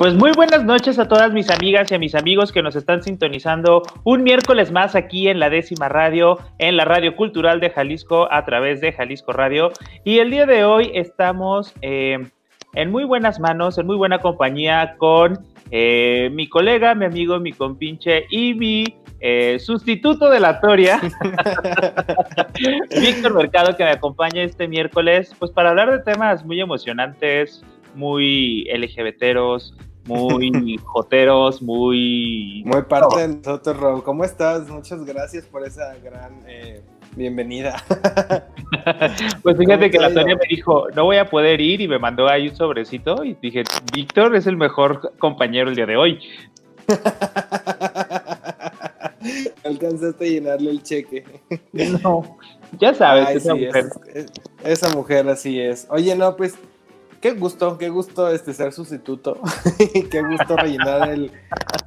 Pues muy buenas noches a todas mis amigas y a mis amigos que nos están sintonizando un miércoles más aquí en la décima radio, en la radio cultural de Jalisco a través de Jalisco Radio. Y el día de hoy estamos eh, en muy buenas manos, en muy buena compañía con eh, mi colega, mi amigo, mi compinche y mi eh, sustituto de la Toria, Víctor Mercado, que me acompaña este miércoles, pues para hablar de temas muy emocionantes, muy LGBTeros, muy joteros, muy... Muy parte de nosotros, Rob. ¿Cómo estás? Muchas gracias por esa gran eh, bienvenida. pues fíjate que la Tonia me dijo, no voy a poder ir y me mandó ahí un sobrecito y dije, Víctor es el mejor compañero el día de hoy. Alcanzaste a llenarle el cheque. No, ya sabes, esa mujer. esa mujer así es. Oye, no, pues qué gusto, qué gusto este ser sustituto. qué gusto rellenar el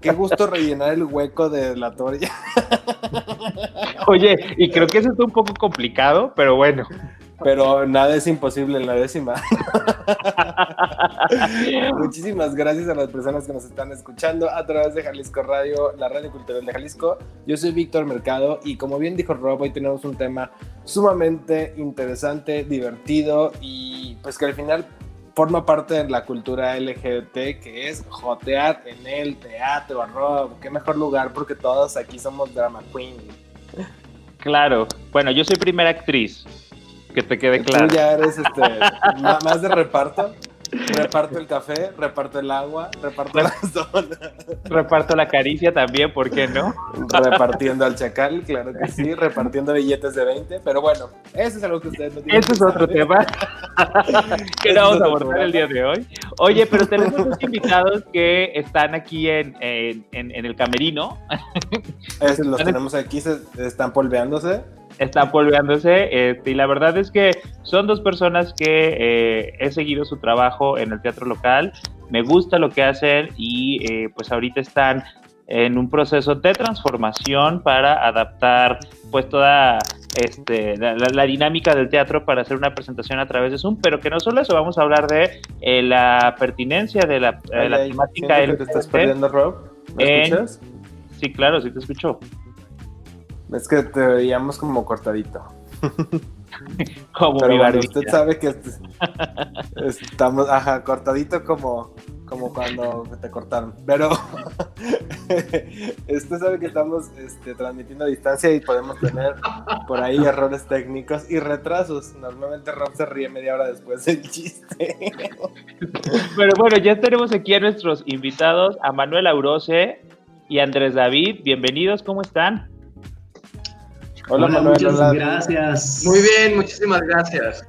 qué gusto rellenar el hueco de la toria. Oye, y creo que eso está un poco complicado, pero bueno. Pero nada es imposible en la décima. Muchísimas gracias a las personas que nos están escuchando a través de Jalisco Radio, la radio cultural de Jalisco. Yo soy Víctor Mercado y como bien dijo Rob, hoy tenemos un tema sumamente interesante, divertido y pues que al final forma parte de la cultura LGBT, que es jotear en el teatro, Rob. Qué mejor lugar porque todos aquí somos drama queen. Claro. Bueno, yo soy primera actriz. Que te quede claro. Tú ya eres este, más de reparto. Reparto el café, reparto el agua, reparto la zona. Reparto la caricia también, ¿por qué no? Repartiendo al chacal, claro que sí, repartiendo billetes de 20, pero bueno, eso es algo que ustedes no tienen. Ese es otro tema que no vamos a abordar el día de hoy. Oye, pero tenemos dos invitados que están aquí en, en, en, el camerino. Esos los tenemos aquí, se están polveándose están polveándose. Este, y la verdad es que son dos personas que eh, he seguido su trabajo en el teatro local. Me gusta lo que hacen y eh, pues ahorita están en un proceso de transformación para adaptar pues toda este, la, dinámica del teatro para hacer una presentación a través de Zoom, pero que no solo eso, vamos a hablar de eh, la pertinencia de la, temática. Que te estás perdiendo, Rob? ¿Me escuchas? Sí, claro, sí te escucho. Es que te veíamos como cortadito. como Pero bueno, usted sabe que estamos, ajá, cortadito como, como cuando te cortaron. Pero usted sabe que estamos este, transmitiendo a distancia y podemos tener por ahí errores técnicos y retrasos. Normalmente Rob se ríe media hora después del chiste. Pero bueno, ya tenemos aquí a nuestros invitados, a Manuel Aurose y Andrés David. Bienvenidos, ¿cómo están? Hola, Manuel, muchas gracias. Muy bien, muchísimas gracias.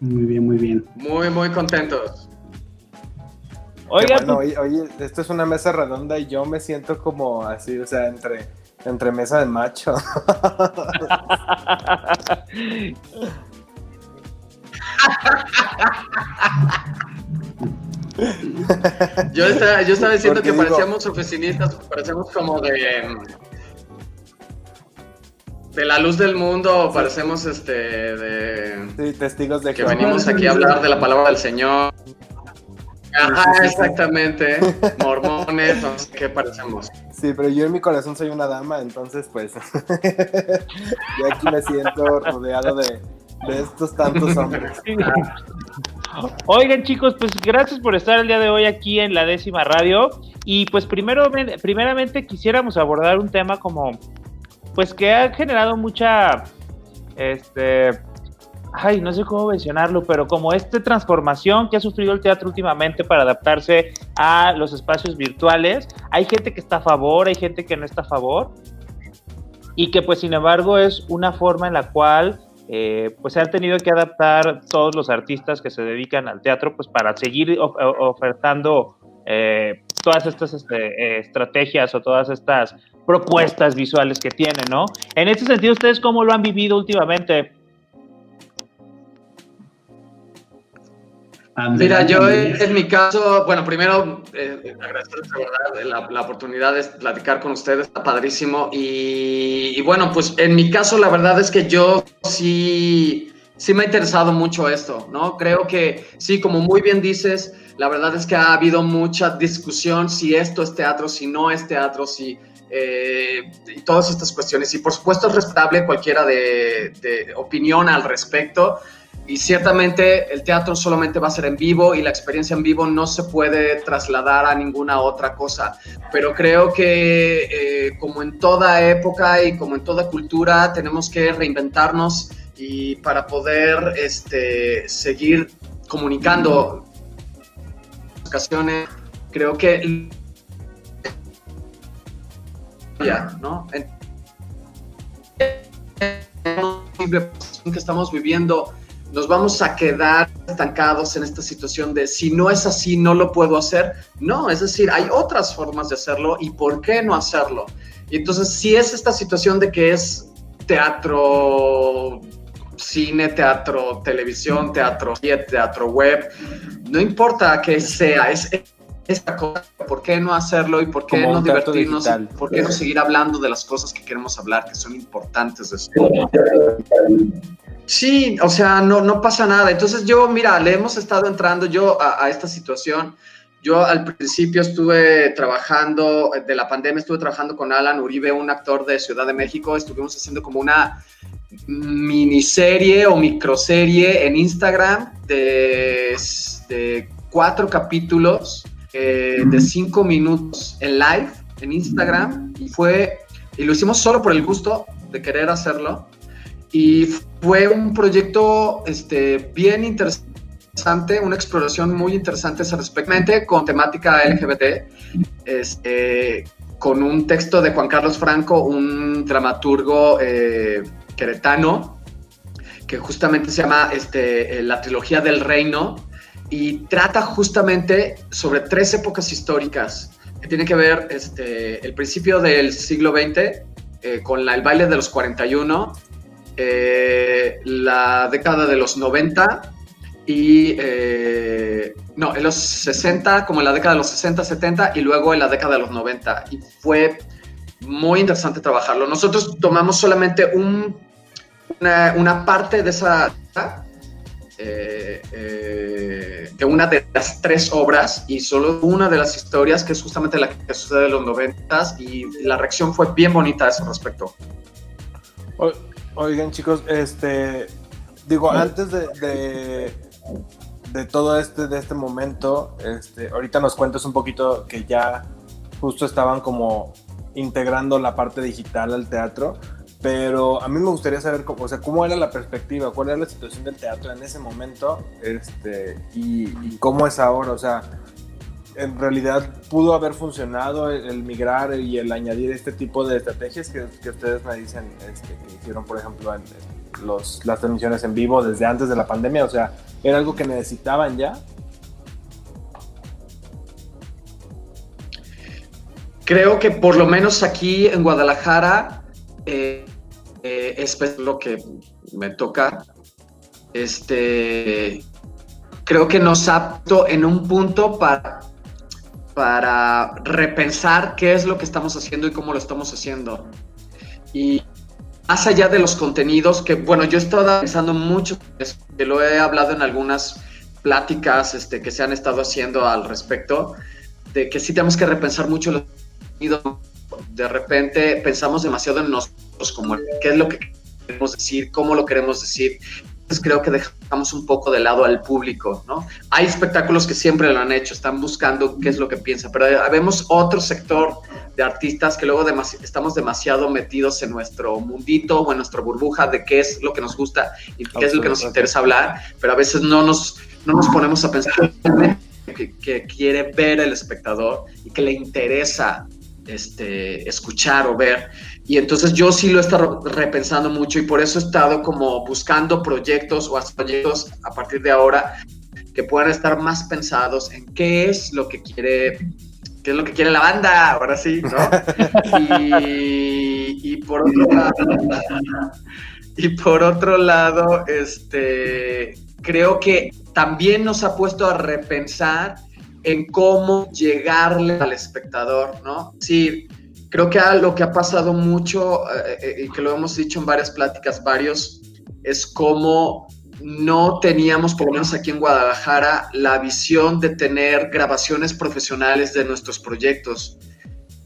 Muy bien, muy bien. Muy, muy contentos. Oiga, bueno, pues- oye, esto es una mesa redonda y yo me siento como así, o sea, entre, entre mesa de macho. yo, estaba, yo estaba diciendo que parecíamos oficinistas, parecíamos como de de la luz del mundo parecemos este de sí, testigos de que venimos aquí a hablar de la palabra del Señor. Ajá, exactamente. Mormones, no sé qué parecemos. Sí, pero yo en mi corazón soy una dama, entonces pues yo aquí me siento rodeado de, de estos tantos hombres. Oigan chicos, pues gracias por estar el día de hoy aquí en la décima radio. Y pues primero, primeramente quisiéramos abordar un tema como pues que ha generado mucha, este, ay, no sé cómo mencionarlo, pero como esta transformación que ha sufrido el teatro últimamente para adaptarse a los espacios virtuales, hay gente que está a favor, hay gente que no está a favor, y que pues sin embargo es una forma en la cual eh, pues se han tenido que adaptar todos los artistas que se dedican al teatro pues para seguir ofertando eh, todas estas este, estrategias o todas estas propuestas visuales que tiene, ¿no? En este sentido, ¿ustedes cómo lo han vivido últimamente? Mira, yo en, mi caso, bueno, primero eh, agradecerles la, oportunidad de platicar con ustedes, está padrísimo. Y, bueno, pues en mi caso la verdad es que yo sí, sí me ha interesado mucho esto, ¿no? Creo que sí, como muy bien dices, la verdad es que ha habido mucha discusión si esto es teatro, si no es teatro, si... Eh, y todas estas cuestiones. Y por supuesto es respetable cualquiera de, de opinión al respecto y ciertamente el teatro solamente va a ser en vivo y la experiencia en vivo no se puede trasladar a ninguna otra cosa. Pero creo que eh, como en toda época y como en toda cultura tenemos que reinventarnos y para poder este, seguir comunicando ocasiones, creo que ya, ¿no? que estamos viviendo nos vamos a quedar estancados en esta situación de si no es así, no lo puedo hacer. No, es decir, hay otras formas de hacerlo y por qué no hacerlo. Y entonces, si es esta situación de que es teatro, cine, teatro, televisión, teatro, teatro web, no importa qué sea, es esta cosa, ¿por qué no hacerlo y por qué no divertirnos? ¿Por qué no seguir hablando de las cosas que queremos hablar, que son importantes de esto? Sí, o sea, no, no pasa nada. Entonces yo, mira, le hemos estado entrando yo a, esta situación. Yo al principio estuve trabajando, de la pandemia estuve trabajando con Alan Uribe, un actor de Ciudad de México. Estuvimos haciendo como una miniserie o microserie en Instagram de, cuatro capítulos eh, de cinco minutos en live en Instagram. Y fue, y lo hicimos solo por el gusto de querer hacerlo. Y fue un proyecto este, bien interesante, una exploración muy interesante respecto con temática LGBT, este, con un texto de Juan Carlos Franco, un dramaturgo eh, queretano, que justamente se llama este, La Trilogía del Reino, y trata justamente sobre tres épocas históricas que tienen que ver este, el principio del siglo XX eh, con el baile de los 41 eh, la década de los 90 y, eh, no, en los 60, como en la década de los 60, 70 y luego en la década de los 90. Y fue muy interesante trabajarlo. Nosotros tomamos solamente un, una, parte de esa... Eh, de una de las tres obras y solo una de las historias que es justamente la que sucede en los 90 y la reacción fue bien bonita a ese respecto. Oigan, chicos, este. Digo, antes de, de, todo este, de este momento, este, ahorita nos cuentas un poquito que ya justo estaban como integrando la parte digital al teatro, pero a mí me gustaría saber cómo, o sea, cómo era la perspectiva, cuál era la situación del teatro en ese momento, este, y, cómo es ahora, o sea, en realidad pudo haber funcionado el, migrar y el añadir este tipo de estrategias que, ustedes me dicen este, que hicieron, por ejemplo, los, las transmisiones en vivo desde antes de la pandemia? O sea, ¿era algo que necesitaban ya? Creo que por lo menos aquí en Guadalajara eh, eh, es lo que me toca. Este, creo que nos apto en un punto para para repensar qué es lo que estamos haciendo y cómo lo estamos haciendo. Y más allá de los contenidos, que bueno, yo he estado pensando mucho, que lo he hablado en algunas pláticas este, que se han estado haciendo al respecto, de que sí tenemos que repensar mucho los contenidos. De repente pensamos demasiado en nosotros, como qué es lo que queremos decir, cómo lo queremos decir, creo que dejamos un poco de lado al público, ¿no? Hay espectáculos que siempre lo han hecho, están buscando qué es lo que piensa, pero vemos otro sector de artistas que luego estamos demasiado metidos en nuestro mundito o en nuestra burbuja de qué es lo que nos gusta y qué es lo que nos interesa hablar, pero a veces no nos, no nos ponemos a pensar que, que quiere ver el espectador y que le interesa este, escuchar o ver. Y entonces yo sí lo he estado repensando mucho y por eso he estado como buscando proyectos o proyectos a partir de ahora que puedan estar más pensados en qué es lo que quiere ¿qué es lo que quiere la banda? Ahora sí, ¿no? y, por otro lado, y por otro lado, este, creo que también nos ha puesto a repensar en cómo llegarle al espectador, ¿no? Sí, creo que lo que ha pasado mucho, eh, eh, y que lo hemos dicho en varias pláticas, varios, es cómo no teníamos, por lo menos aquí en Guadalajara, la visión de tener grabaciones profesionales de nuestros proyectos.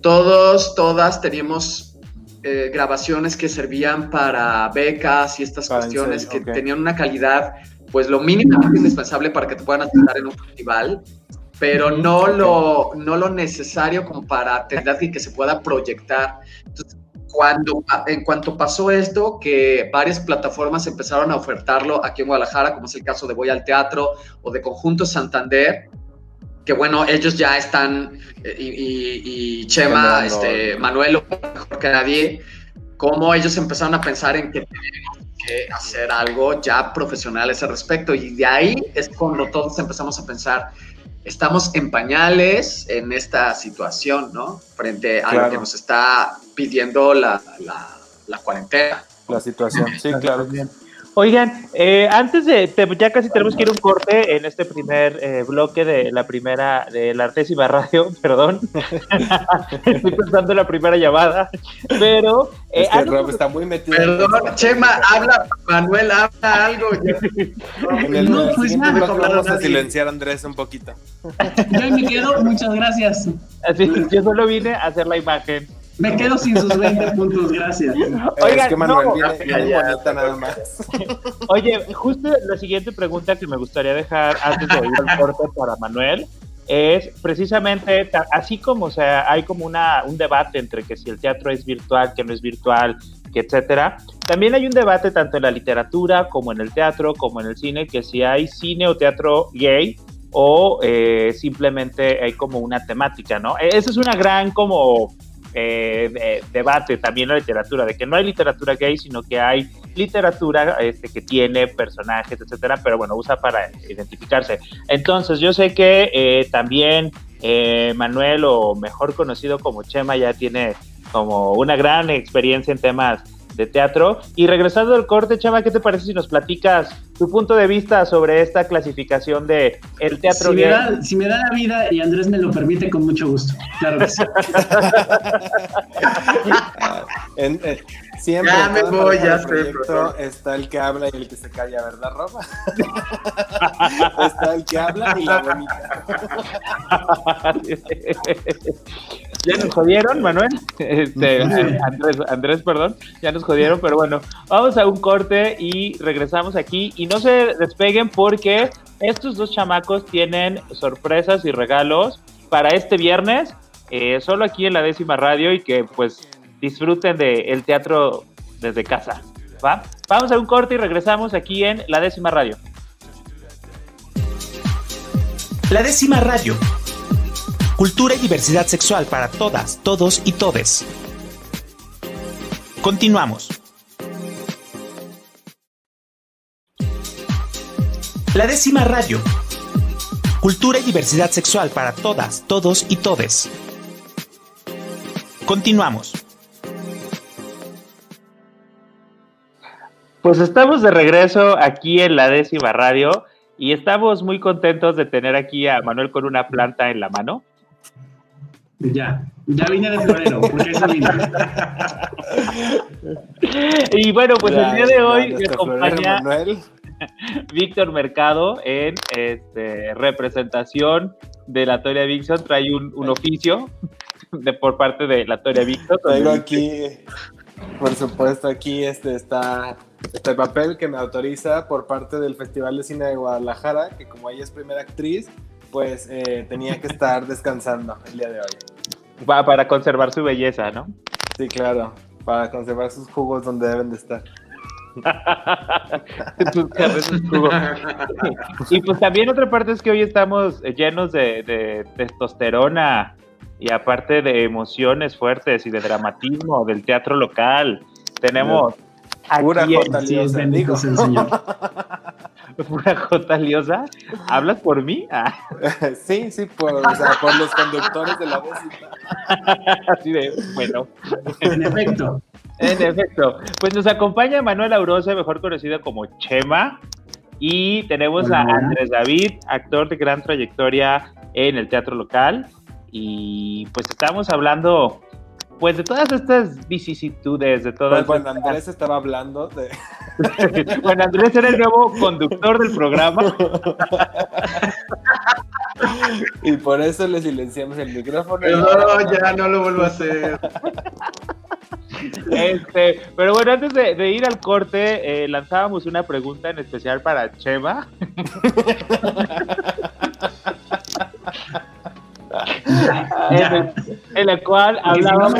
Todos, todas teníamos eh, grabaciones que servían para becas y estas cuestiones que tenían una calidad, pues lo mínimo indispensable para que te puedan aceptar en un festival, pero no lo, no lo necesario como para tener y que se pueda proyectar. Entonces, cuando, en cuanto pasó esto, que varias plataformas empezaron a ofertarlo aquí en Guadalajara, como es el caso de Voy al Teatro o de Conjunto Santander, que bueno, ellos ya están, eh, y, Chema, este, Manuel, mejor que nadie, como ellos empezaron a pensar en que tenemos que hacer algo ya profesional a ese respecto. Y de ahí es cuando todos empezamos a pensar, estamos en pañales en esta situación, ¿no? Frente a lo que nos está pidiendo la, la, cuarentena. La situación, sí, claro. Oigan, eh, antes de, ya casi tenemos que ir un corte en este primer eh, bloque de la primera, de la artésima radio, perdón. Estoy pensando en la primera llamada, pero... Eh, es que Rob está muy metido. Perdón, Chema, habla, Manuel, habla algo. en el, no, pues bloque vamos a silenciar a Andrés un poquito. Yo me quedo, muchas gracias. Así, yo solo vine a hacer la imagen. Me quedo sin sus 20 puntos, gracias. Oigan, es que Manuel viene, bonita nada más. Oye, justo la siguiente pregunta que me gustaría dejar antes de ir al corte para Manuel es precisamente, así como o sea, hay como una, un debate entre que si el teatro es virtual, que no es virtual, que etcétera, también hay un debate tanto en la literatura como en el teatro, como en el cine, que si hay cine o teatro gay o eh, simplemente hay como una temática, ¿no? E, esa es una gran como eh, debate también la literatura, de que no hay literatura gay, sino que hay literatura este, que tiene personajes, etcétera, pero bueno, usa para identificarse. Entonces, yo sé que eh, también eh, Manuel, o mejor conocido como Chema, ya tiene como una gran experiencia en temas de teatro. Y regresando al corte, Chema, ¿qué te parece si nos platicas tu punto de vista sobre esta clasificación de el teatro si Me da, si me da la vida y Andrés me lo permite, con mucho gusto. Claro que sí. Eh, siempre ya me voy, ya está el que habla y el que se calla, ¿verdad, Roba? está el que habla y la bonita. Ya nos jodieron, Manuel. Este, Andrés, Andrés, perdón. Ya nos jodieron, pero bueno, vamos a un corte y regresamos aquí. Y no se despeguen porque estos dos chamacos tienen sorpresas y regalos para este viernes, eh, solo aquí en la décima radio y que pues disfruten del teatro desde casa. ¿va? Vamos a un corte y regresamos aquí en la décima radio. La décima radio Cultura y diversidad sexual para todas, todos y todes. Continuamos. La décima radio. Cultura y diversidad sexual para todas, todos y todes. Continuamos. Pues estamos de regreso aquí en la décima radio y estamos muy contentos de tener aquí a Manuel con una planta en la mano. Ya, ya vine de florero, porque eso vine. y bueno, pues el día de hoy me acompaña Víctor Mercado en este, representación de la Toria Vixon. Trae un, un oficio de, por parte de la Toria Vixon. Traigo aquí, por supuesto, aquí este está este papel que me autoriza por parte del Festival de Cine de Guadalajara, que como ella es primera actriz, pues eh, tenía que estar descansando el día de hoy. Va para conservar su belleza, ¿no? Sí, claro, para conservar sus jugos donde deben de estar. y pues también otra parte es que hoy estamos llenos de, testosterona y aparte de emociones fuertes y de dramatismo del teatro local. Tenemos Pura J. Liosa, señor. Pura J. Liosa. ¿Hablas por mí? Ah. sí, sí, por, o sea, por los conductores de la décima. Así de, bueno. En efecto. En efecto. Pues nos acompaña Manuel Aurose, mejor conocido como Chema. Y tenemos a Andrés David, actor de gran trayectoria en el teatro local. Y pues estamos hablando pues de todas estas vicisitudes, de todas. Pues, bueno, Andrés estaba hablando de. bueno, Andrés era el nuevo conductor del programa. y por eso le silenciamos el micrófono. No, ya no lo vuelvo a hacer. Este, pero bueno, antes de, ir al corte, eh, lanzábamos una pregunta en especial para Chema. En, la cual hablábamos.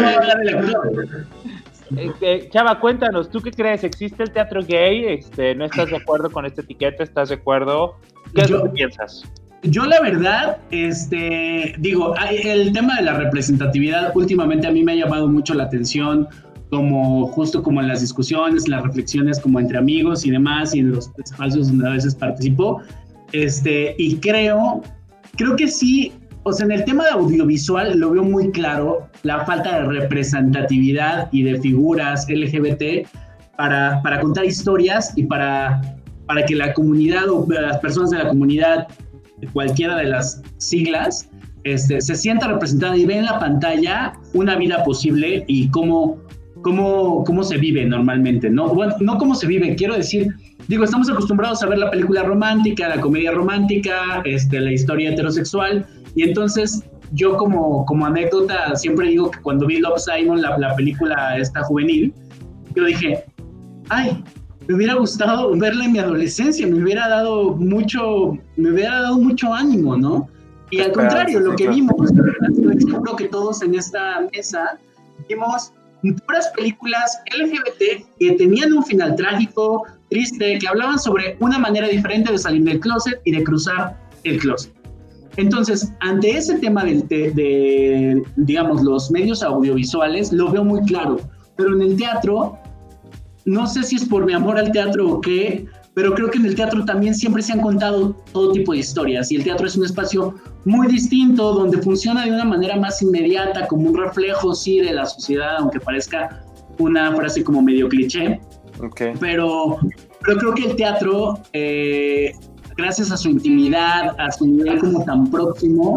Este, Chava, cuéntanos, ¿tú qué crees? ¿Existe el teatro gay? Este, ¿No estás de acuerdo con esta etiqueta? ¿Estás de acuerdo? ¿Qué es lo que piensas? Yo la verdad, este, digo, el tema de la representatividad últimamente a mí me ha llamado mucho la atención, como justo como en las discusiones, las reflexiones como entre amigos y demás, y en los espacios donde a veces participo, este, y creo, creo que sí o sea, en el tema de audiovisual lo veo muy claro, la falta de representatividad y de figuras LGBT para, para contar historias y para, para que la comunidad o las personas de la comunidad, cualquiera de las siglas, este, se sienta representada y ve en la pantalla una vida posible y cómo, cómo, cómo se vive normalmente, ¿no? Bueno, no cómo se vive, quiero decir, digo, estamos acostumbrados a ver la película romántica, la comedia romántica, este, la historia heterosexual, y entonces yo como, como anécdota siempre digo que cuando vi Love Simon, la, la película esta juvenil, yo dije, ay, me hubiera gustado verla en mi adolescencia, me hubiera dado mucho, me hubiera dado mucho ánimo, ¿no? Y al contrario, lo que vimos, seguro que todos en esta mesa vimos puras películas LGBT que tenían un final trágico, triste, que hablaban sobre una manera diferente de salir del closet y de cruzar el closet. Entonces, ante ese tema de, digamos, los medios audiovisuales, lo veo muy claro. Pero en el teatro, no sé si es por mi amor al teatro o qué, pero creo que en el teatro también siempre se han contado todo tipo de historias y el teatro es un espacio muy distinto donde funciona de una manera más inmediata, como un reflejo, sí, de la sociedad, aunque parezca una frase como medio cliché. Okay. Pero, pero creo que el teatro eh, gracias a su intimidad, a su nivel como tan próximo,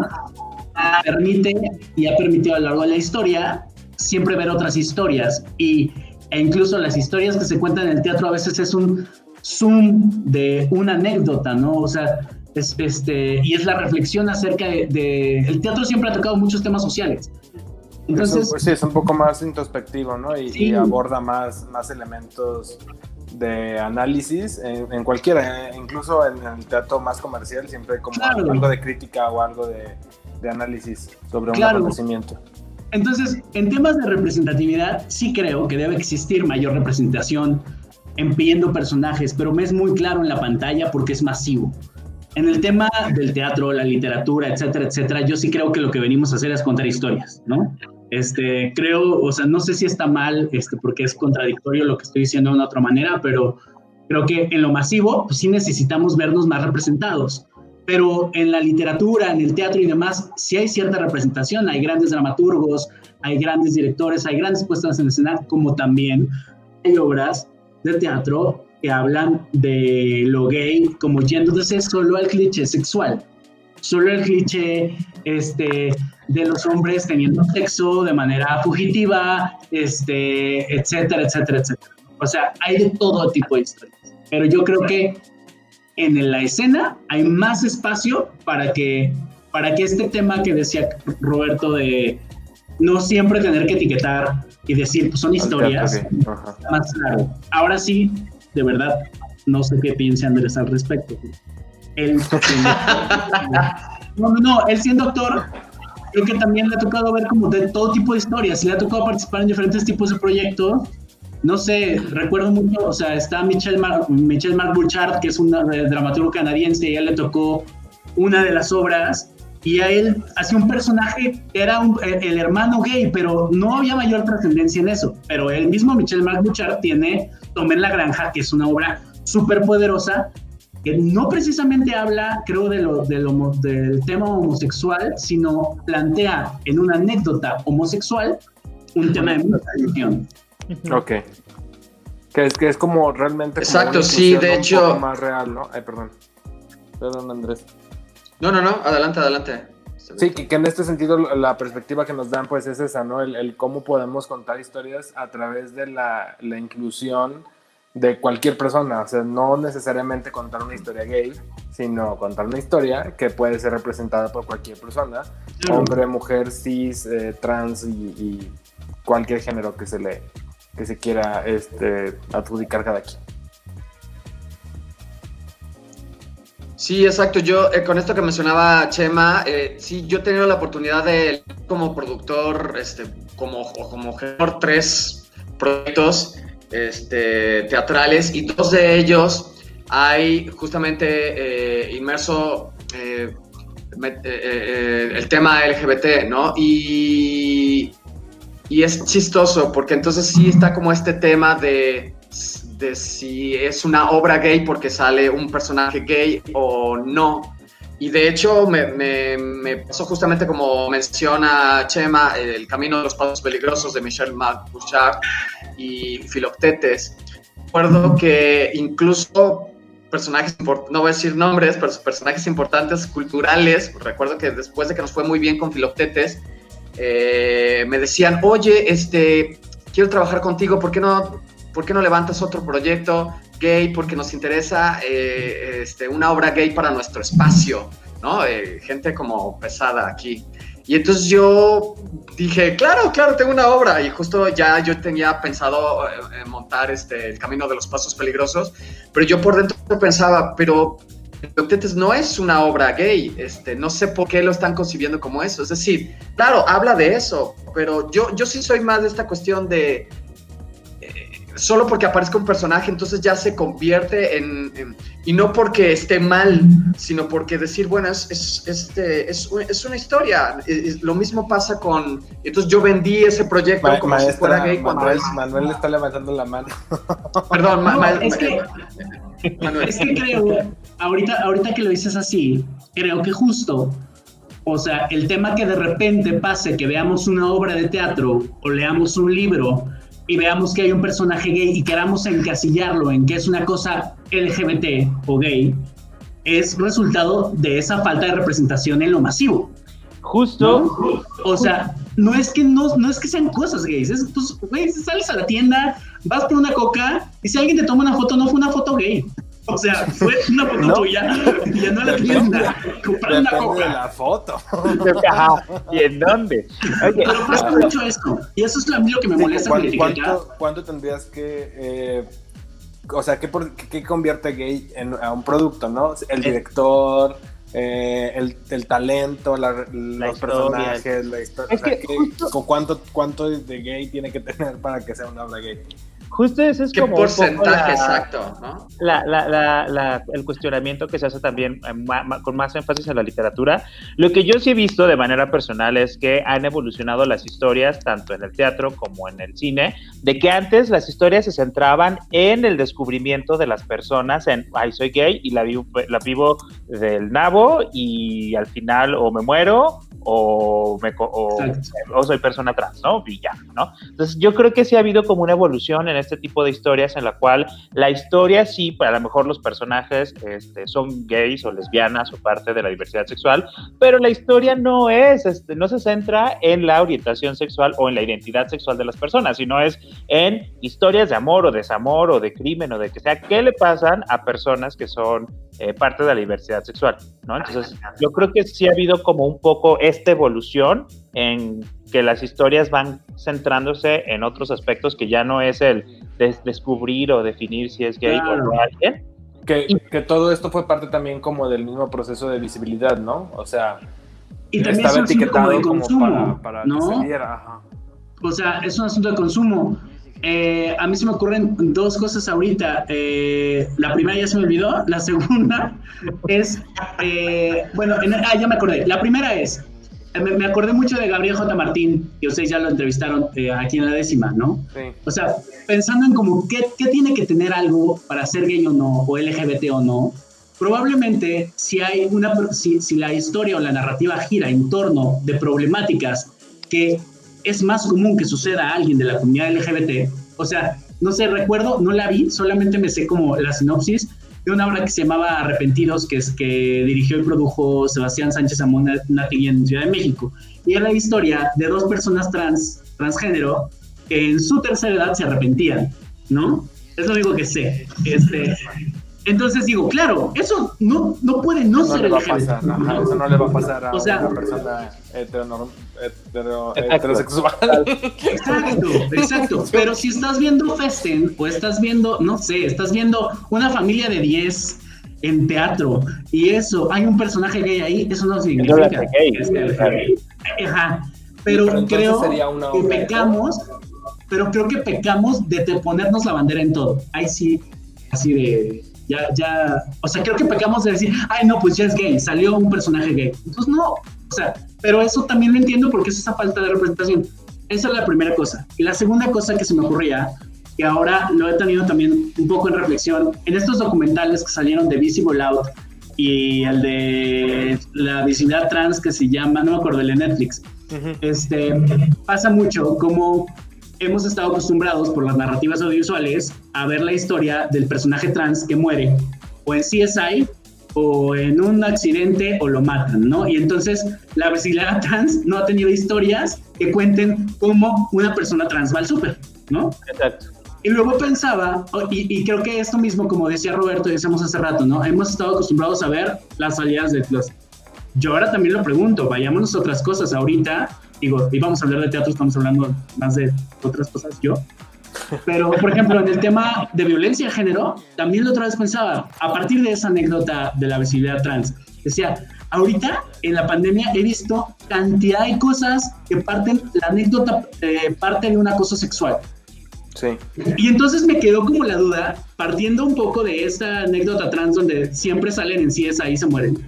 permite y ha permitido a lo largo de la historia siempre ver otras historias y, e incluso las historias que se cuentan en el teatro a veces es un zoom de una anécdota, ¿no? O sea, es, este, y es la reflexión acerca de, El teatro siempre ha tocado mumuchos temas sociales. Entonces, pues sí, es un poco más introspectivo, ¿no? Y, y aborda más, más elementos de análisis en, cualquiera, eh, incluso en, el teatro más comercial siempre hay como algo de crítica o algo de, análisis sobre un acontecimiento. Entonces, en temas de representatividad, sí creo que debe existir mayor representación en pidiendo personajes, pero me es muy claro en la pantalla porque es masivo. En el tema del teatro, la literatura, etcétera, etcétera, yo sí creo que lo que venimos a hacer es contar historias, ¿no? Este, creo, o sea, no sé si está mal, este, porque es contradictorio lo que estoy diciendo de una otra manera, pero creo que en lo masivo, pues sí necesitamos vernos más representados. Pero en la literatura, en el teatro y demás, sí hay cierta representación. Hay grandes dramaturgos, hay grandes directores, hay grandes puestas en escena, como también hay obras de teatro que hablan de lo gay como yéndose solo al cliché sexual, solo el cliché este, de los hombres teniendo sexo de manera fugitiva, este, etcétera, etcétera, etcétera. O sea, hay de todo tipo de historias. Pero yo creo que en la escena hay más espacio para que, para que este tema que decía Roberto de no siempre tener que etiquetar y decir, pues son historias, más claro. Ahora sí, de verdad, no sé qué piensa Andrés al respecto. Él, no, no, no, él siendo actor, creo que también le ha tocado ver como de todo tipo de historias, le ha tocado participar en diferentes tipos de proyectos. No sé, recuerdo mucho, o sea, está Michelle, Mar Michelle Marc Bouchard, que es un dramaturgo canadiense, y a él le tocó una de las obras, y a él hacía un personaje era el hermano gay, pero no había mayor trascendencia en eso. Pero el mismo Michelle Marc Bouchard tiene Tomé en la Granja, que es una obra súper poderosa, que no precisamente habla, creo, de lo, del tema homosexual, sino plantea en una anécdota homosexual un tema de inclusión. Ok. Que es, que es como realmente... Exacto, sí, de hecho... más real, ¿no? Ay, perdón. Perdón, Andrés. No, no, no, adelante, adelante. Sí, que, en este sentido la perspectiva que nos dan pues es esa, ¿no? El, cómo podemos contar historias a través de la, la, inclusión de cualquier persona, o sea, no necesariamente contar una historia gay, sino contar una historia que puede ser representada por cualquier persona, hombre, mujer, cis, eh, trans y, cualquier género que se le que se quiera este, adjudicar cada quien. Sí, exacto. Yo, eh, con esto que mencionaba Chema, eh, sí, yo he tenido la oportunidad de, como productor, este, como, como gestor, tres proyectos este, teatrales y dos de ellos hay justamente eh, inmerso el tema LGBT, ¿no? Y, y es chistoso porque entonces sí está como este tema de de si es una obra gay porque sale un personaje gay o no. Y de hecho me, pasó justamente como menciona Chema, El Camino de los Pasos Peligrosos de Michel Bouchard y Filoctetes. Recuerdo que incluso personajes, no voy a decir nombres, pero personajes importantes culturales, recuerdo que después de que nos fue muy bien con Filoctetes, eh, me decían, oye, este, quiero trabajar contigo, ¿por no ¿por qué no levantas otro proyecto gay? Porque nos interesa eh, este, una obra gay para nuestro espacio, ¿no? Eh, gente como pesada aquí. Y entonces yo dije, claro, claro, tengo una obra. Y justo ya yo tenía pensado eh, montar este, el Camino de los Pasos Peligrosos, pero yo por dentro pensaba, pero Octetes no es una obra gay, este, no sé por qué lo están concibiendo como eso. Es decir, claro, habla de eso, pero yo, yo sí soy más de esta cuestión de solo porque aparezca un personaje, entonces ya se convierte en, y no porque esté mal, sino porque decir, bueno, es, es, este, es, es una historia. lo mismo pasa con, entonces yo vendí ese proyecto como si fuera gay cuando Manuel, Manuel le está levantando la mano. Perdón, es, que, es que creo, ahorita, ahorita que lo dices así, creo que justo o sea, el tema que de repente pase que veamos una obra de teatro o leamos un libro y veamos que hay un personaje gay y queramos encasillarlo en que es una cosa LGBT o gay, es resultado de esa falta de representación en lo masivo. Justo. O sea, no es que no, no es que sean cosas gays, es pues, güey, sales a la tienda, vas por una coca y si alguien te toma una foto, no fue una foto gay. O sea, fue una foto tuya y ya no la tienda. Comprar una coca. la foto. ¿Y en dónde? Pero pasa mucho esto. Y eso es lo que me molesta ¿Cuánto, ¿cuánto, ¿Cuánto tendrías que eh, o sea, ¿qué, ¿qué, convierte gay en, a un producto, no? El director, eh, el, el, talento, la, los personajes, la historia. Es que ¿cuánto, ¿Cuánto de gay tiene que tener para que sea una obra gay? Justo ese es ¿Qué como. porcentaje exacto? ¿no? La, la, el cuestionamiento que se hace también eh, con más énfasis en la literatura. Lo que yo sí he visto de manera personal es que han evolucionado las historias, tanto en el teatro como en el cine, de que antes las historias se centraban en el descubrimiento de las personas, en, ay, soy gay y la vivo, la vivo del nabo y al final o me muero o, me, o, soy persona trans, ¿no? Y ya, ¿no? Entonces yo creo que sí ha habido como una evolución en este tipo de historias en la cual la historia sí, a lo mejor los personajes este, son gays o lesbianas o parte de la diversidad sexual, pero la historia no es, este, no se centra en la orientación sexual o en la identidad sexual de las personas, sino es en historias de amor o desamor o de crimen o de que sea, qué le pasan a personas que son eh, parte de la diversidad sexual, ¿no? Entonces, yo creo que sí ha habido como un poco esta evolución en que las historias van centrándose en otros aspectos que ya no es el descubrir o definir si es gay o no alguien. Que, que, todo esto fue parte también como del mismo proceso de visibilidad, ¿no? O sea, y estaba etiquetado como, consumo, para, ¿no? que se viera. O sea, es un asunto de consumo. Eh, a mí se me ocurren dos cosas ahorita. Eh, la primera ya se me olvidó. La segunda es, eh, bueno, ah, ya me acordé. La primera es, me, acordé mucho de Gabriel J. Martín, que ustedes ya lo entrevistaron aquí en la décima, ¿no? Sí. O sea, pensando en como qué, qué, tiene que tener algo para ser gay o no, o LGBT o no, probablemente si hay una, si, si la historia o la narrativa gira en torno de problemáticas que es más común que suceda a alguien de la comunidad LGBT, o sea, no sé, recuerdo, no la vi, solamente me sé como la sinopsis de una obra que se llamaba Arrepentidos, que es que dirigió y produjo Sebastián Sánchez Amón Nati en Ciudad de México. Y era la historia de dos personas trans, transgénero que en su tercera edad se arrepentían, ¿no? Es lo único que sé. Este, entonces digo, claro, eso no, no puede no, ser el pasar, eso no le va a pasar a una persona heterosexual. Exacto, exacto. Pero si estás viendo Festen o estás viendo, no sé, estás viendo una familia de 10 en teatro y eso, hay un personaje gay ahí, eso no significa. Gay, Ajá. Pero, creo que pecamos, pero creo que pecamos de ponernos la bandera en todo. Ahí sí, así de ya, ya, o sea, creo que pecamos de decir, ay, no, pues ya es gay, salió un personaje gay. Entonces, no, o sea, pero eso también lo entiendo porque es esa falta de representación. Esa es la primera cosa. Y la segunda cosa que se me ocurría, que ahora lo he tenido también un poco en reflexión, en estos documentales que salieron de Visible Out y el de la visibilidad trans que se llama, no me acuerdo, el de Netflix, este, pasa mucho como hemos estado acostumbrados por las narrativas audiovisuales a ver la historia del personaje trans que muere o en CSI o en un accidente o lo matan, ¿no? Y entonces la visibilidad trans no ha tenido historias que cuenten cómo una persona trans va al súper, ¿no? Exacto. Y luego pensaba, y, y, creo que esto mismo, como decía Roberto y decíamos hace rato, ¿no? Hemos estado acostumbrados a ver las salidas de los... Yo ahora también lo pregunto, vayámonos a otras cosas. Ahorita digo, íbamos a hablar de teatro, estamos hablando más de otras cosas yo. Pero, por ejemplo, en el tema de violencia de género, también la otra vez pensaba, a partir de esa anécdota de la visibilidad trans, decía, ahorita en la pandemia he visto cantidad de cosas que parten, la anécdota eh, parte de un acoso sexual. Sí. Y entonces me quedó como la duda, partiendo un poco de esta anécdota trans donde siempre salen en CSI y se mueren.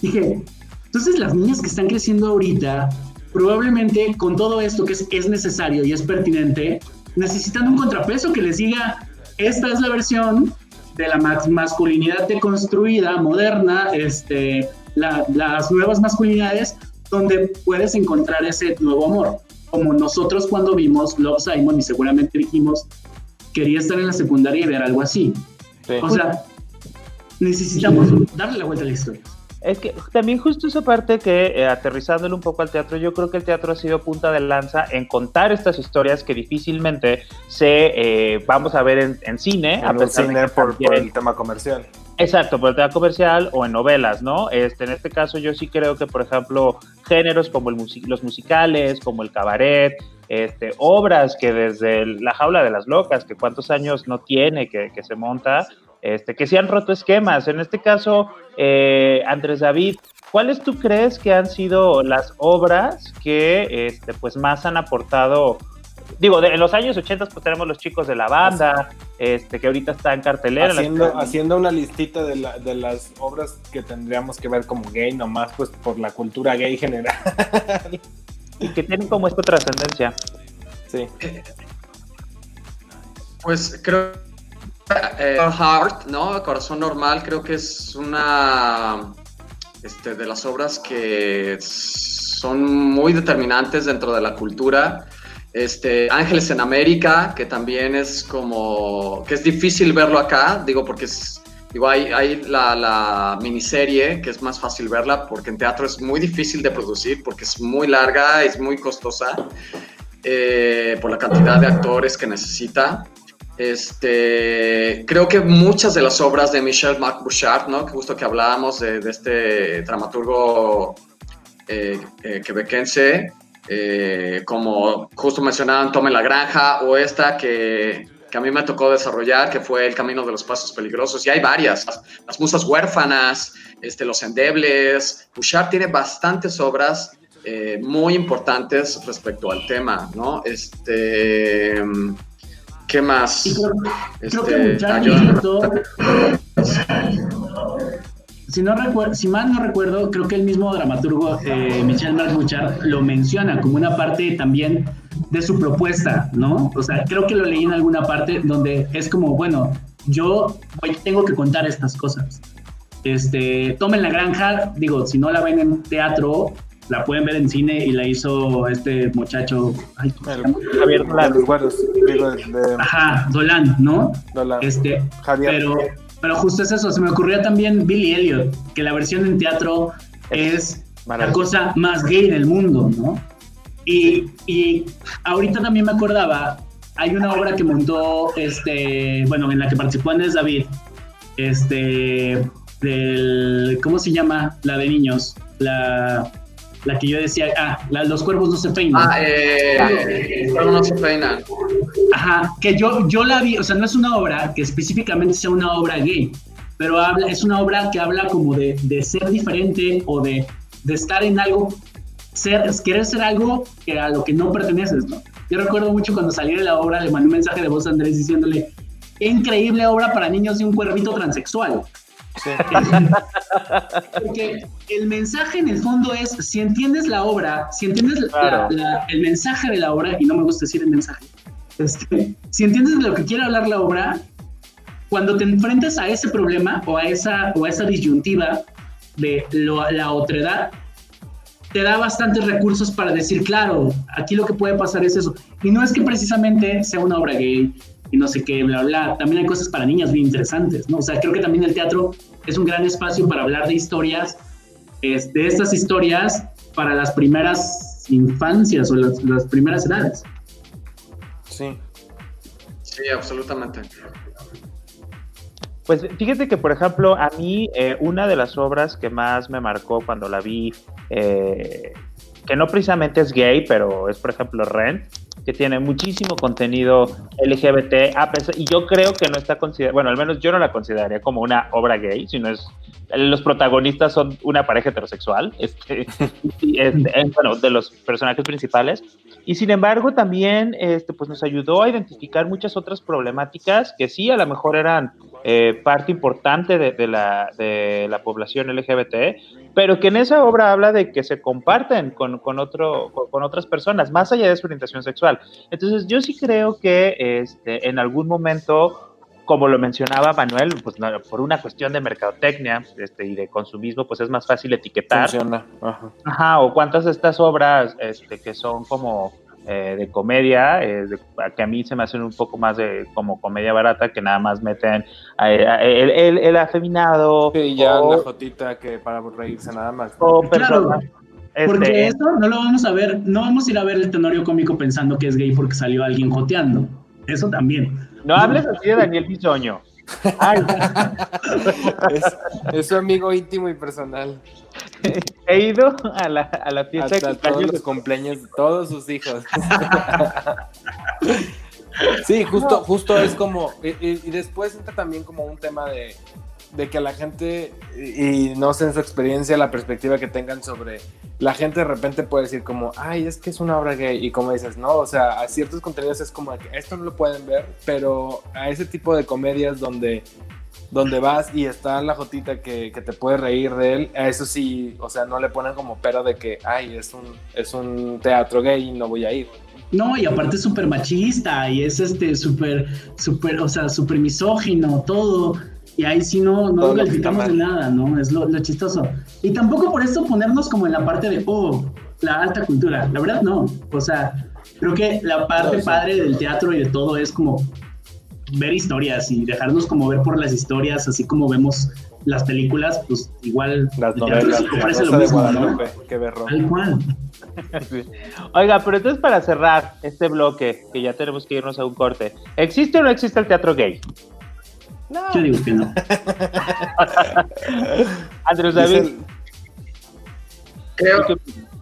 Dije, entonces las niñas que están creciendo ahorita probablemente con todo esto que es, es necesario y es pertinente, necesitan un contrapeso que les diga, esta es la versión de la masculinidad deconstruida, moderna, este, las nuevas masculinidades, donde puedes encontrar ese nuevo amor. Como nosotros cuando vimos Love Simon y seguramente dijimos, quería estar en la secundaria y ver algo así. O sea, necesitamos darle la vuelta a la historia. Es que también justo esa parte que, eh, aterrizándole un poco al teatro, yo creo que el teatro ha sido punta de lanza en contar estas historias que difícilmente se eh, vamos a ver en, cine. a cine por, el tema comercial. Exacto, por el tema comercial o en novelas, ¿no? Este, en este caso yo sí creo que, por ejemplo, géneros como el los musicales, como el cabaret, este, obras que desde La jaula de las locas, que cuántos años no tiene que, que se monta, este, que se han roto esquemas. En este caso, eh, Andrés David, ¿cuáles tú crees que han sido las obras que este, pues más han aportado? Digo, en los años 80 pues tenemos los chicos de la banda, este, que ahorita está en cartelera. Haciendo, haciendo una listita de, de, las obras que tendríamos que ver como gay, nomás pues por la cultura gay general. y que tienen como esta trascendencia. Sí. Pues creo eh, Heart, ¿no? Corazón Normal, creo que es una este, de las obras que son muy determinantes dentro de la cultura. Este, Ángeles en América, que también es como, que es difícil verlo acá, digo, porque es, digo, hay, la, miniserie, que es más fácil verla, porque en teatro es muy difícil de producir, porque es muy larga, es muy costosa, eh, por la cantidad de actores que necesita. Este, creo que muchas de las obras de Michel Marc Bouchard, ¿no? que justo que hablábamos de, este dramaturgo eh, eh, quebequense, eh, como justo mencionaban Tome la Granja, o esta que, a mí me tocó desarrollar, que fue El Camino de los Pasos Peligrosos, y hay varias, Las, Musas Huérfanas, este, Los Endebles, Bouchard tiene bastantes obras eh, muy importantes respecto al tema, ¿no? Este ¿Qué más? creo, que este, si, no recuerdo, si mal no recuerdo, creo que el mismo dramaturgo eh, Michel Marc lo menciona como una parte también de su propuesta, ¿no? O sea, creo que lo leí en alguna parte donde es como, bueno, yo tengo que contar estas cosas. Este, tomen la granja, digo, si no la ven en teatro, la pueden ver en cine y la hizo este muchacho. Ay, Javier Dolan. Ajá, Dolan, ¿no? Dolan. Este, Javier. Pero, pero justo es eso, se me ocurrió también Billy Elliot, que la versión en teatro es la cosa más gay del mundo, ¿no? Y, y ahorita también me acordaba, hay una obra que montó, este, bueno, en la que participó Andrés David, este, del, ¿cómo se llama? La de niños, la, la que yo decía, ah, los cuervos no se peinan. Ah, eh, los cuervos no se peinan. Ajá, que yo, yo la vi, o sea, no es una obra que específicamente sea una obra gay, pero habla, es una obra que habla como de, de ser diferente o de, de, estar en algo, ser, querer ser algo que a lo que no perteneces, ¿no? Yo recuerdo mucho cuando salí de la obra, le mandé un mensaje de voz a Andrés diciéndole, increíble obra para niños de un cuervito transexual. Porque el mensaje en el fondo es, si entiendes la obra, si entiendes el mensaje de la obra, y no me gusta decir el mensaje, este, si entiendes de lo que quiere hablar la obra, cuando te enfrentas a ese problema o a esa, o a esa disyuntiva de la otredad, te da bastantes recursos para decir, claro, aquí lo que puede pasar es eso. Y no es que precisamente sea una obra gay y no sé qué, bla, bla. También hay cosas para niñas bien interesantes, ¿no? O sea, creo que también el teatro es un gran espacio para hablar de historias, es, de estas historias para las primeras infancias o las, las primeras edades. Sí. Sí, absolutamente. Pues fíjate que, por ejemplo, a mí eh, una de las obras que más me marcó cuando la vi, eh, que no precisamente es gay, pero es, por ejemplo, Rent, que tiene muchísimo contenido LGBT, y yo creo que no está considerada, bueno, al menos yo no la consideraría como una obra gay, sino es, los protagonistas son una pareja heterosexual, este, este bueno, de los personajes principales, y sin embargo también este, pues nos ayudó a identificar muchas otras problemáticas que sí, a lo mejor eran eh, parte importante de, la, de la población LGBT, pero que en esa obra habla de que se comparten con, con, otro, con, otras personas, más allá de su orientación sexual. Entonces yo sí creo que este, en algún momento, como lo mencionaba Manuel, pues por una cuestión de mercadotecnia este, y de consumismo, pues es más fácil etiquetar. Funciona. Ajá. o cuántas de estas obras este, que son como eh, de comedia, eh, que a mí se me hacen un poco más de como comedia barata, que nada más meten el, el, afeminado. y ya una jotita que para reírse nada más. O claro, porque este, eso no lo vamos a ver, no vamos a ir a ver el tenorio cómico pensando que es gay porque salió alguien joteando. Eso también. No hables así de Daniel Bisoño. es, su amigo íntimo y personal. He ido a la, a la fiesta de cumpleaños. Todos los cumpleaños de todos sus hijos. sí, justo, justo es como. Y, después entra también como un tema de, de que la gente, y, no sé en su experiencia, la perspectiva que tengan sobre. La gente de repente puede decir como, ay, es que es una obra gay. Y como dices, no, o sea, a ciertos contenidos es como que esto no lo pueden ver, pero a ese tipo de comedias donde donde vas y está la jotita que, te puede reír de él, a eso sí, o sea, no le ponen como pero de que, ay, es un, es un teatro gay y no voy a ir. No, y aparte es súper machista y es este súper, súper, o sea, súper misógino, todo. Y ahí sí no, no calificamos de nada, ¿no? Es lo, lo, chistoso. Y tampoco por eso ponernos como en la parte de, oh, la alta cultura. La verdad, no. O sea, creo que la parte padre del teatro y de todo es como ver historias y dejarnos como ver por las historias, así como vemos las películas, pues igual las novelas, parece lo mismo, ¿no? Qué Tal cual. Oiga, pero entonces para cerrar este bloque, que ya tenemos que irnos a un corte, ¿existe o no existe el teatro gay? No. Yo digo que no. Andrés David. Creo,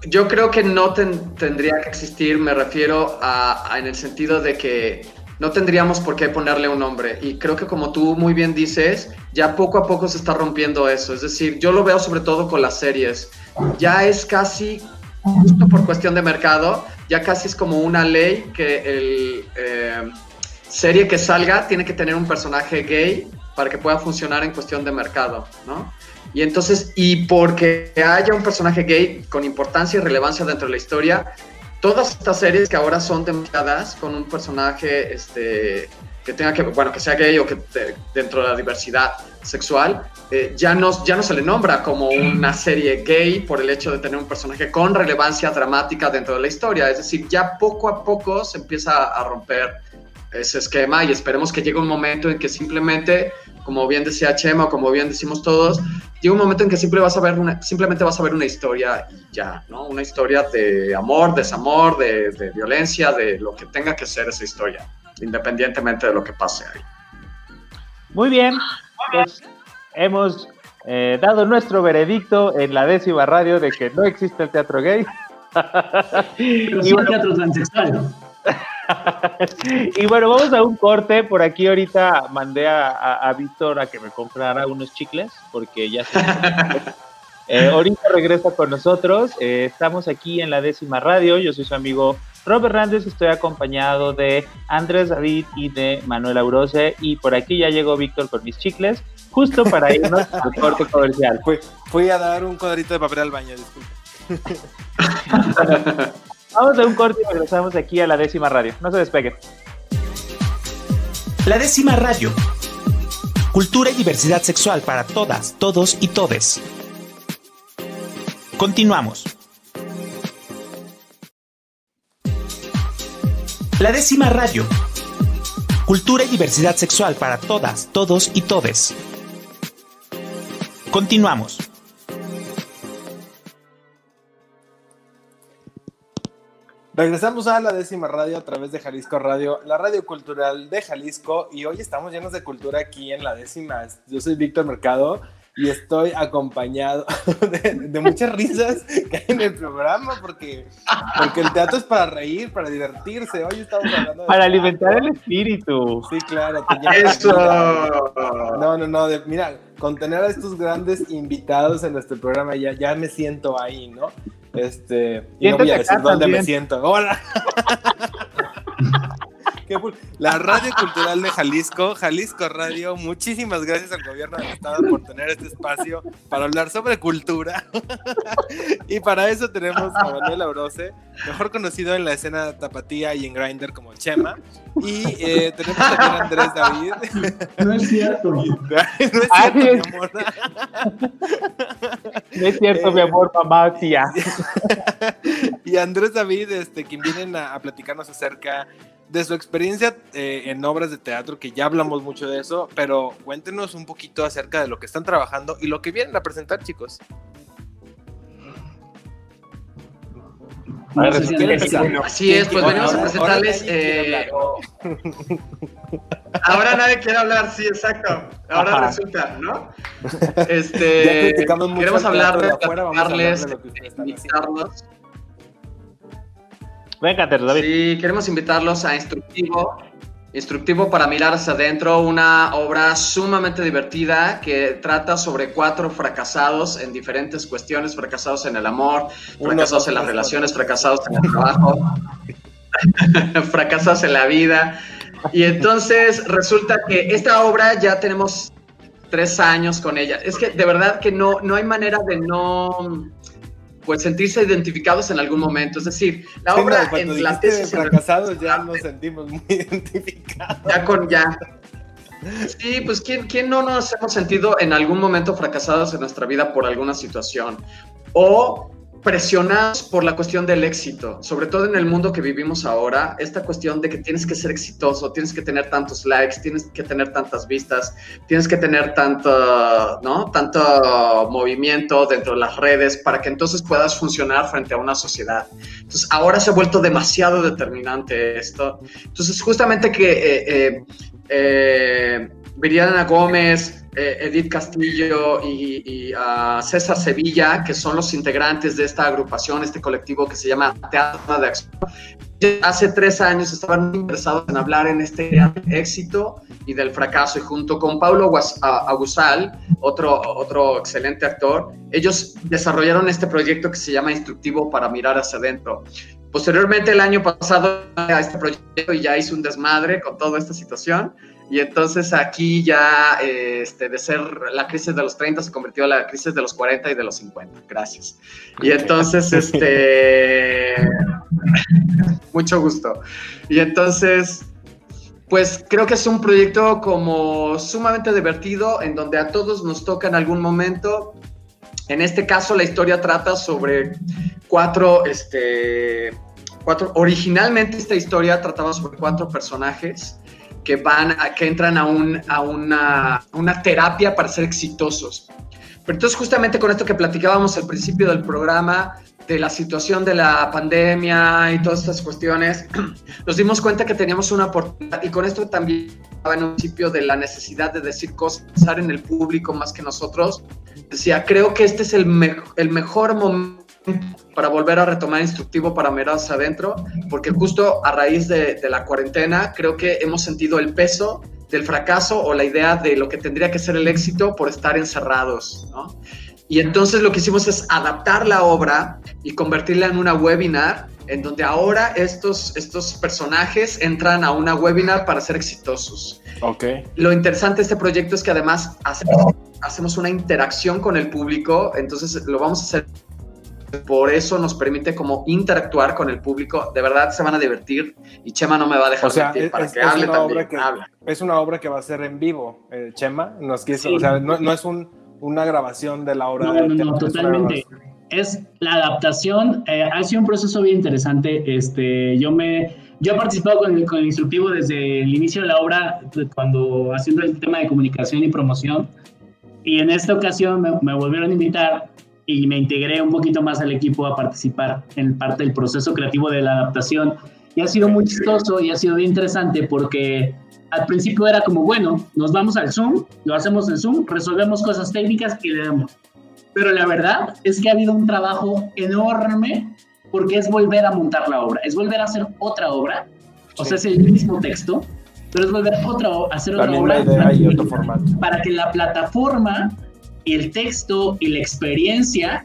yo creo que no tendría que existir, me refiero a, en el sentido de que no tendríamos por qué ponerle un nombre. Y creo que como tú muy bien dices, ya poco a poco se está rompiendo eso. Es decir, yo lo veo sobre todo con las series. Ya es casi, justo por cuestión de mercado, ya casi es como una ley que el eh, serie que salga tiene que tener un personaje gay para que pueda funcionar en cuestión de mercado, ¿no? Y entonces, y porque haya un personaje gay con importancia y relevancia dentro de la historia, todas estas series que ahora son temporadas con un personaje este, que tenga que, bueno, que sea gay o que dentro de la diversidad sexual, eh, ya, no, ya no se le nombra como una serie gay por el hecho de tener un personaje con relevancia dramática dentro de la historia. Es decir, ya poco a poco se empieza a romper ese esquema y esperemos que llegue un momento en que simplemente, como bien decía Chema o como bien decimos todos, llegue un momento en que siempre vas a ver una, simplemente vas a ver una historia y ya, ¿no? Una historia de amor, desamor, de, de violencia, de lo que tenga que ser esa historia, independientemente de lo que pase ahí. Muy bien, pues hemos eh, dado nuestro veredicto en la décima radio de que no existe el teatro gay. Pero sí el teatro transexual. y bueno, vamos a un corte. Por aquí ahorita mandé a, Víctor a que me comprara unos chicles, porque ya se... eh, ahorita regresa con nosotros. Eh, estamos aquí en la décima radio. Yo soy su amigo Robert Hernández. Estoy acompañado de Andrés David y de Manuel Aurose. Y por aquí ya llegó Víctor con mis chicles, justo para irnos al corte comercial. Fui, fui a dar un cuadrito de papel al baño, disculpe. Vamos a un corte y regresamos aquí a la décima radio. No se despeguen. La décima radio. Cultura y diversidad sexual para todas, todos y todes. Continuamos. La décima radio. Cultura y diversidad sexual para todas, todos y todes. Continuamos. Regresamos a la décima radio a través de Jalisco Radio, la radio cultural de Jalisco, y hoy estamos llenos de cultura aquí en la décima. Yo soy Víctor Mercado y estoy acompañado de, muchas risas que hay en el programa, porque, porque el teatro es para reír, para divertirse. Hoy estamos hablando Para alimentar el espíritu. Sí, claro. Eso. No, no, no. mira, con tener a estos grandes invitados en nuestro programa ya, ya me siento ahí, ¿no? Este, y no voy a decir dónde me siento. Hola. La Radio Cultural de Jalisco, Jalisco Radio, muchísimas gracias al gobierno del estado por tener este espacio para hablar sobre cultura. y para eso tenemos a Manuel Aurose, mejor conocido en la escena tapatía y en Grindr como Chema. Y eh, tenemos también a Andrés David. No es cierto. no es cierto, mi amor. No es cierto, mi amor, mamá, tía. y Andrés David, este, quien vienen a platicarnos acerca de su experiencia eh, en obras de teatro, que ya hablamos mucho de eso, pero cuéntenos un poquito acerca de lo que están trabajando y lo que vienen a presentar, chicos. Así es, pues venimos a presentarles. Eh, ahora nadie quiere hablar, sí, exacto. Ahora resulta, ¿no? Este, queremos hablar de, de, de, Venga, David. Sí, queremos invitarlos a Instructivo. Instructivo para mirar hacia adentro, una obra sumamente divertida que trata sobre cuatro fracasados en diferentes cuestiones, fracasados en el amor, fracasados en las relaciones, fracasados en el trabajo, fracasados en la vida. Y entonces resulta que esta obra ya tenemos tres años con ella. Es que de verdad que no, no hay manera de no pues sentirse identificados en algún momento. Es decir, la obra en la tesis fracasados ya nos sentimos muy identificados. Ya con ya. Sí, pues ¿quién, ¿quién no nos hemos sentido en algún momento fracasados en nuestra vida por alguna situación? O presionados por la cuestión del éxito, sobre todo en el mundo que vivimos ahora, esta cuestión de que tienes que ser exitoso, tienes que tener tantos likes, tienes que tener tantas vistas, tienes que tener tanto, ¿no? tanto movimiento dentro de las redes para que entonces puedas funcionar frente a una sociedad. Entonces, ahora se ha vuelto demasiado determinante esto. Entonces, justamente que eh, eh, eh Viridiana Gómez, eh, Edith Castillo y, César Sevilla, que son los integrantes de esta agrupación, este colectivo que se llama Teatro de Acción. Hace tres años estaban interesados en hablar en este éxito y del fracaso, y junto con Paulo Agusal, otro, otro excelente actor, ellos desarrollaron este proyecto que se llama Instructivo para mirar hacia adentro. Posteriormente, el año pasado, a este proyecto y ya hizo un desmadre con toda esta situación y entonces aquí ya, este, de ser la crisis de los 30 se convirtió en la crisis de los 40 y de los 50. Gracias. Y entonces, este, mucho gusto. Y entonces, pues creo que es un proyecto como sumamente divertido, en donde a todos nos toca en algún momento. En este caso, la historia trata sobre cuatro, este, cuatro, originalmente esta historia trataba sobre cuatro personajes que van, que entran a, un, a una, una terapia para ser exitosos. Pero entonces justamente con esto que platicábamos al principio del programa, de la situación de la pandemia y todas estas cuestiones, nos dimos cuenta que teníamos una oportunidad y con esto también en un principio de la necesidad de decir cosas, pensar en el público más que nosotros. Decía, creo que este es el, el mejor momento para volver a retomar instructivo para mirar adentro, porque justo a raíz de, de la cuarentena creo que hemos sentido el peso del fracaso o la idea de lo que tendría que ser el éxito por estar encerrados, ¿no? Y entonces lo que hicimos es adaptar la obra y convertirla en una webinar en donde ahora estos, estos personajes entran a una webinar para ser exitosos. Ok. Lo interesante de este proyecto es que además hacemos, hacemos una interacción con el público, entonces lo vamos a hacer. Por eso nos permite como interactuar con el público. De verdad se van a divertir y Chema no me va a dejar o sea, es, para es- que es hable también. que, Habla. es una obra que va a ser en vivo, eh, Chema. Nos quiso- Sí. o sea, no, no es un, una grabación de la obra. No, no, no, una totalmente. Es la adaptación, eh, ha sido un proceso bien interesante. Este, yo me, yo he participado con el, con el instructivo desde el inicio de la obra, cuando haciendo el tema de comunicación y promoción. Y en esta ocasión me, me volvieron a invitar y me integré un poquito más al equipo a participar en parte del proceso creativo de la adaptación. Y ha sido muy chistoso y ha sido bien interesante porque al principio era como, bueno, nos vamos al Zoom, lo hacemos en Zoom, resolvemos cosas técnicas y le damos. Pero la verdad es que ha habido un trabajo enorme porque es volver a montar la obra, es volver a hacer otra obra, o sea, es el mismo texto, pero es volver a otra, hacer otra obra idea para que la plataforma el texto y la experiencia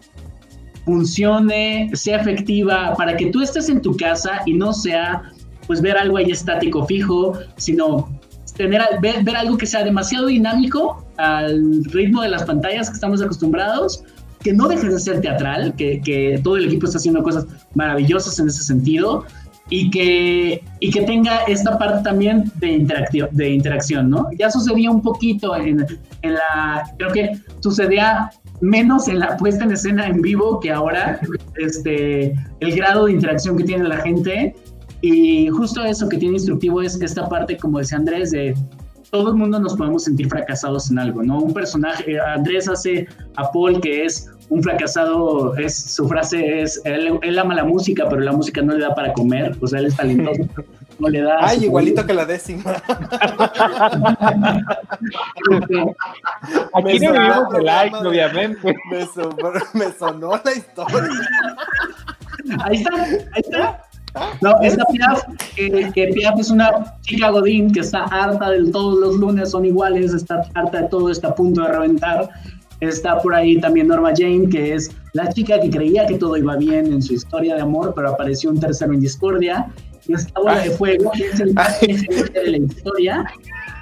funcione, sea efectiva, para que tú estés en tu casa y no sea pues ver algo ahí estático fijo, sino tener ver, algo que sea demasiado dinámico al ritmo de las pantallas que estamos acostumbrados, que no dejes de ser teatral, que, que todo el equipo está haciendo cosas maravillosas en ese sentido y que, y que tenga esta parte también de interacción, de interacción, ¿no? Ya sucedía un poquito en, en la, creo que sucedía menos en la puesta en escena en vivo que ahora, este, el grado de interacción que tiene la gente y justo eso que tiene instructivo es esta parte, como decía Andrés, de todo el mundo nos podemos sentir fracasados en algo, ¿no? Un personaje, Andrés hace a Paul que es un fracasado, es, su frase es, él, él, ama la música, pero la música no le da para comer, o sea, él es talentoso, no le da... Ay, igualito que la décima. Aquí no vivimos de like, obviamente. Me, sonó, me sonó la historia. Ahí está, ahí está. No, está Piaf, que, que, Piaf es una chica Godín que está harta de todos los lunes son iguales, está harta de todo, está a punto de reventar. Está por ahí también Norma Jane, que es la chica que creía que todo iba bien en su historia de amor, pero apareció un tercero en discordia. Y esta bola de fuego, que es el de la historia.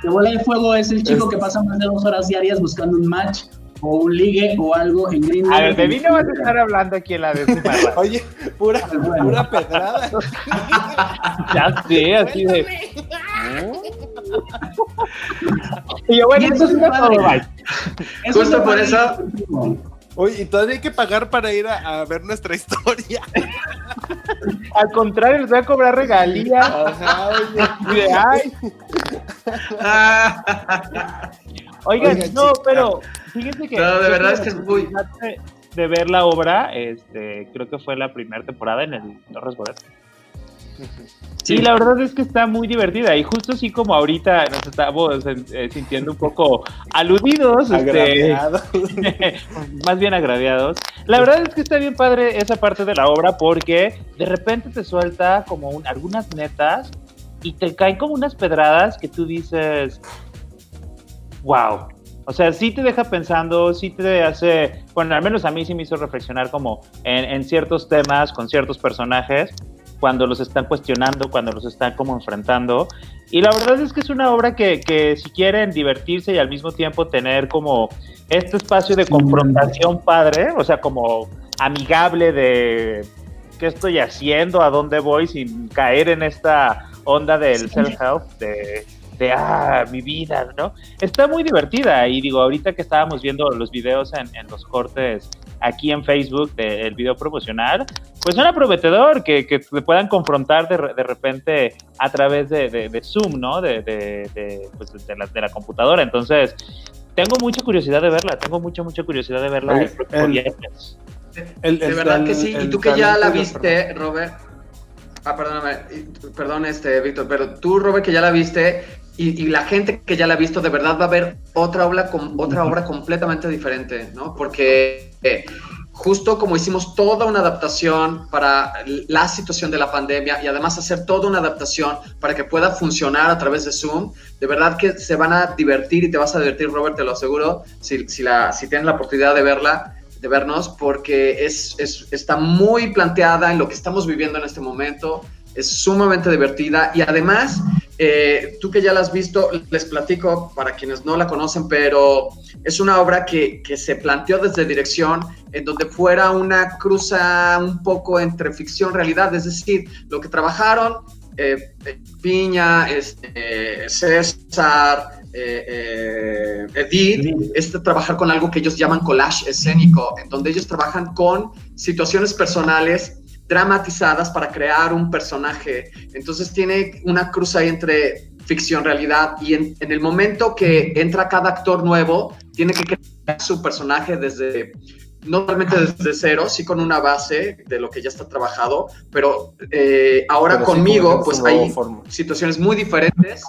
La bola de fuego es el chico que pasa más de dos horas diarias buscando un match o un ligue o algo en Green A ver, de mí no vas a estar hablando aquí en la décima. Oye, pura, pura pedrada. ya sé, así de. Y yo, bueno, eso es una todo, bye. Justo por eso. Oye, y todavía hay que pagar para ir a, a ver nuestra historia. Al contrario, les voy a cobrar regalías. Ajá, oye. Ay. Oigan, Oigan, no, pero fíjense que. No, de verdad es que es muy. De ver la obra, este, creo que fue la primera temporada en el Torres Bodet. Sí. Y la verdad es que está muy divertida y justo así como ahorita nos estamos eh, sintiendo un poco aludidos, este, más bien agraviados. La verdad es que está bien padre esa parte de la obra porque de repente te suelta como un, algunas netas y te caen como unas pedradas que tú dices, wow. O sea, sí te deja pensando, sí te hace, bueno, al menos a mí sí me hizo reflexionar como en, en ciertos temas, con ciertos personajes cuando los están cuestionando, cuando los están como enfrentando. Y la verdad es que es una obra que, que, si quieren divertirse y al mismo tiempo tener como este espacio de confrontación padre, o sea, como amigable de qué estoy haciendo, a dónde voy, sin caer en esta onda del self-help, de, de, ah, mi vida, ¿no? Está muy divertida y digo, ahorita que estábamos viendo los videos en, en los cortes aquí en Facebook del video promocional, pues suena prometedor que, que te puedan confrontar de, de repente a través de, de Zoom, ¿no? De, pues de, la, de la computadora. Entonces, tengo mucha curiosidad de verla, tengo mucha, mucha curiosidad de verla el, de verdad que sí, y tú que ya la viste, Robert. Ah, perdóname, perdón, este, Víctor, pero tú, Robert, que ya la viste, y, la gente que ya la ha visto, de verdad va a ver otra obra, con, otra obra completamente diferente, ¿no? Porque eh, justo como hicimos toda una adaptación para la situación de la pandemia y además hacer toda una adaptación para que pueda funcionar a través de Zoom, de verdad que se van a divertir y te vas a divertir, Robert, te lo aseguro, si, si, la, si tienes la oportunidad de verla de vernos porque es, es, está muy planteada en lo que estamos viviendo en este momento, es sumamente divertida y además, eh, tú que ya la has visto, les platico para quienes no la conocen, pero es una obra que, que, se planteó desde dirección en donde fuera una cruza un poco entre ficción y realidad, es decir, lo que trabajaron eh, Piña, este, César, eh, eh, Edith, es trabajar con algo que ellos llaman collage escénico, en donde ellos trabajan con situaciones personales dramatizadas para crear un personaje. Entonces tiene una cruz ahí entre ficción, realidad, y en, el momento que entra cada actor nuevo, tiene que crear su personaje desde, no realmente desde cero, sí con una base de lo que ya está trabajado, pero eh, ahora conmigo, pues hay situaciones muy diferentes.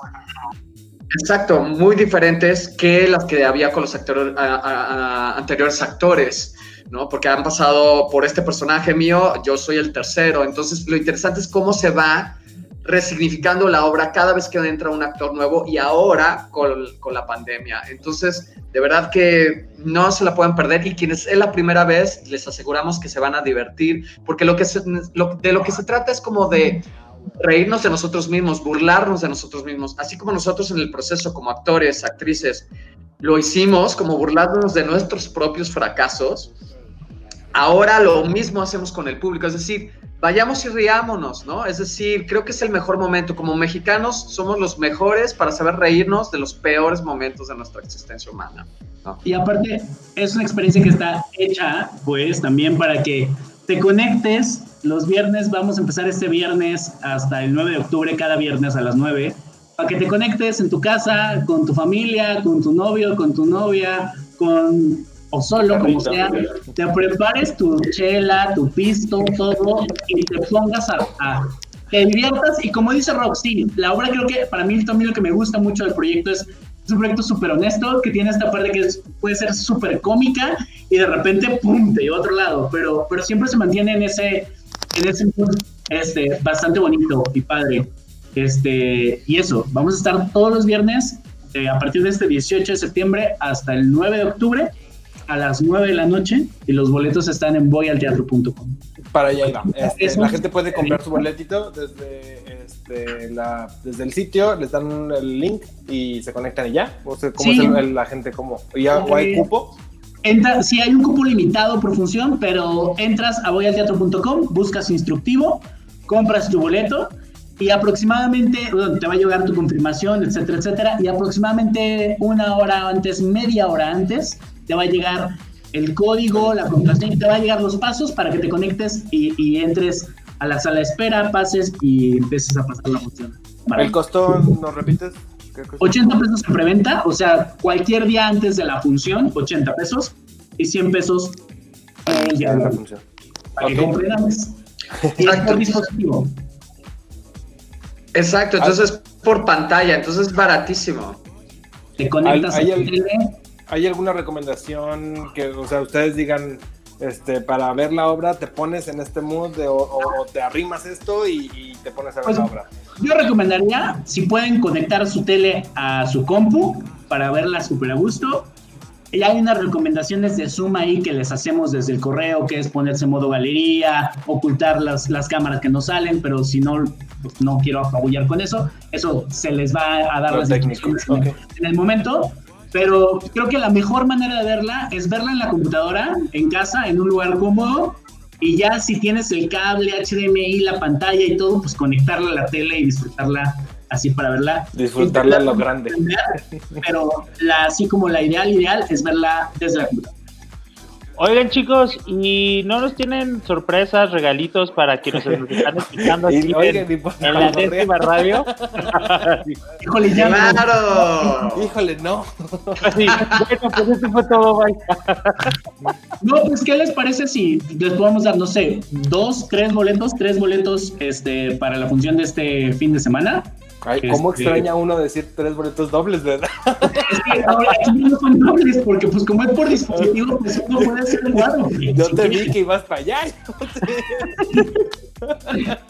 Exacto, muy diferentes que las que había con los actores, anteriores actores, ¿no? Porque han pasado por este personaje mío, yo soy el tercero. Entonces, lo interesante es cómo se va resignificando la obra cada vez que entra un actor nuevo y ahora con, con, la pandemia. Entonces, de verdad que no se la pueden perder y quienes es la primera vez, les aseguramos que se van a divertir, porque lo que lo, de lo que se trata es como de reírnos de nosotros mismos, burlarnos de nosotros mismos, así como nosotros en el proceso como actores, actrices, lo hicimos como burlarnos de nuestros propios fracasos, ahora lo mismo hacemos con el público, es decir, vayamos y riámonos, ¿no? Es decir, creo que es el mejor momento. Como mexicanos somos los mejores para saber reírnos de los peores momentos de nuestra existencia humana. Y aparte, es una experiencia que está hecha, pues, también para que te conectes los viernes, vamos a empezar este viernes hasta el 9 de octubre, cada viernes a las 9, para que te conectes en tu casa, con tu familia, con tu novio, con tu novia, con o solo, como sea, te prepares tu chela, tu pisto, todo, y te pongas a, a te diviertas. Y como dice Rob, sí, la obra creo que para mí también lo que me gusta mucho del proyecto es es un proyecto súper honesto que tiene esta parte que puede ser súper cómica y de repente, ¡pum!, a otro lado, pero, pero siempre se mantiene en ese, en ese este, bastante bonito y padre. Este, y eso, vamos a estar todos los viernes eh, a partir de este 18 de septiembre hasta el 9 de octubre a las 9 de la noche y los boletos están en voyalteatro.com. Para allá. Este, la gente puede comprar su boletito desde, este, la, desde el sitio, les dan el link y se conectan y ya. O sea, ¿cómo es la gente? ¿Cómo? ¿Ya, ¿O hay cupo? Entra, sí hay un cupo limitado por función, pero entras a voyalteatro.com, buscas instructivo, compras tu boleto y aproximadamente te va a llegar tu confirmación, etcétera, etcétera, y aproximadamente una hora antes, media hora antes, te va a llegar el código, la contraseña, te va a llegar los pasos para que te conectes y, entres a la sala de espera, pases y empieces a pasar la función. ¿El costo, nos repites? 80 pesos en preventa, o sea, cualquier día antes de la función, 80 pesos y 100 pesos el día de la función. Para que compren antes. Y es por dispositivo. Exacto, entonces por pantalla, entonces es baratísimo. Te conectas ¿Hay, hay, ¿Hay alguna recomendación que, o sea, ustedes digan, este, para ver la obra, te pones en este mood o, te arrimas esto y, te pones a ver pues, la obra? Yo recomendaría, si pueden conectar su tele a su compu para verla súper a gusto. Y hay unas recomendaciones de Zoom ahí que les hacemos desde el correo, que es ponerse en modo galería, ocultar las, las cámaras que no salen, pero si no, pues no quiero apabullar con eso. Eso se les va a dar las instrucciones en el momento pero creo que la mejor manera de verla es verla en la computadora, en casa, en un lugar cómodo, Y ya si tienes el cable HDMI, la pantalla y todo, pues conectarla a la tele y disfrutarla así para verla. Disfrutarla a lo grande. Pero la, así como la ideal, ideal es verla desde la computadora. Oigan chicos, ¿y no nos tienen sorpresas, regalitos para quienes nos están escuchando aquí Y, oigan, y en, la favor, décima radio? Híjole, ya no. ¡Claro! Híjole, no. Sí, bueno, pues eso fue todo, bye. No, pues, ¿qué les parece si les podemos dar, no sé, dos, tres boletos, tres boletos este, para la función de este fin de semana? Ay, ¿Cómo Este- extraña uno decir tres boletos dobles, verdad? Es que ahora aquí no son dobles, porque pues como es por dispositivo, pues uno puede hacer cuatro. Yo te vi que ibas para allá.